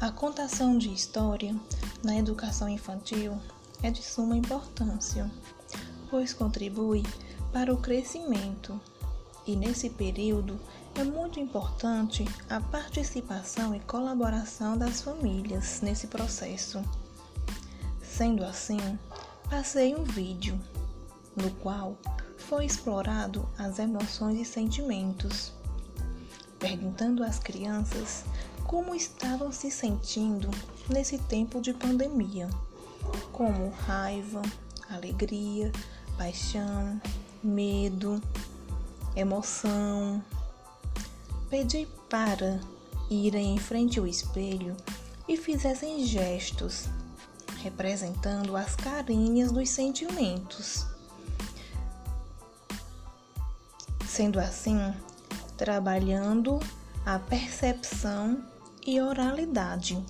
A contação de história na educação infantil é de suma importância, pois contribui para o crescimento e nesse período é muito importante a participação e colaboração das famílias nesse processo. Sendo assim, passei um vídeo no qual foi explorado as emoções e sentimentos, perguntando às crianças como estavam se sentindo nesse tempo de pandemia, como raiva, alegria, paixão, medo, emoção. Pedi para irem em frente ao espelho e fizessem gestos representando as carinhas dos sentimentos. Sendo assim, trabalhando a percepção e oralidade.